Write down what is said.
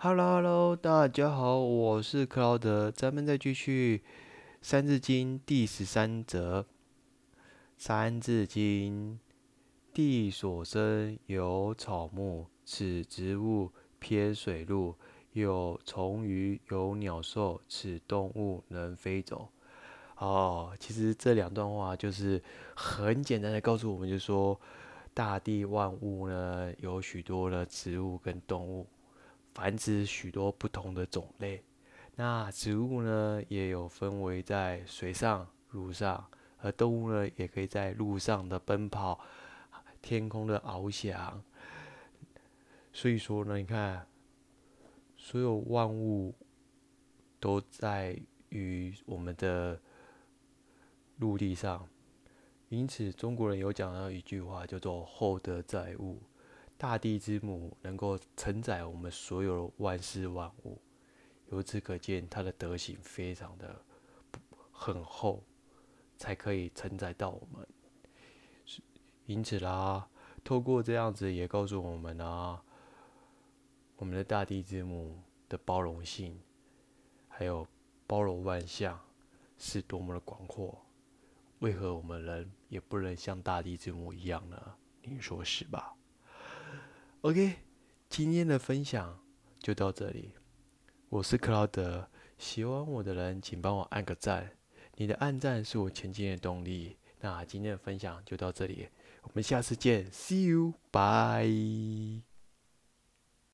Hello Hello，大家好，我是克劳德，咱们再继续《三字经》第十三则，《三字经》：地所生有草木，此植物偏水陆；有虫鱼，有鸟兽，此动物能飞走。哦，其实这两段话就是很简单的告诉我们，就说大地万物呢，有许多的植物跟动物。繁殖许多不同的种类，那植物呢也有分为在水上、陆上，而动物呢也可以在陆上的奔跑，天空的翱翔。所以说呢，你看，所有万物都在于我们的陆地上，因此中国人有讲到一句话，叫做“厚德载物”。大地之母能够承载我们所有万事万物，由此可见，它的德行非常的很厚，才可以承载到我们。因此啦，透过这样子也告诉我们啊，我们的大地之母的包容性，还有包容万象，是多么的广阔。为何我们人也不能像大地之母一样呢？你说是吧？OK，今天的分享就到这里。我是克劳德，喜欢我的人请帮我按个赞，你的按赞是我前进的动力。那今天的分享就到这里，我们下次见，See you，bye。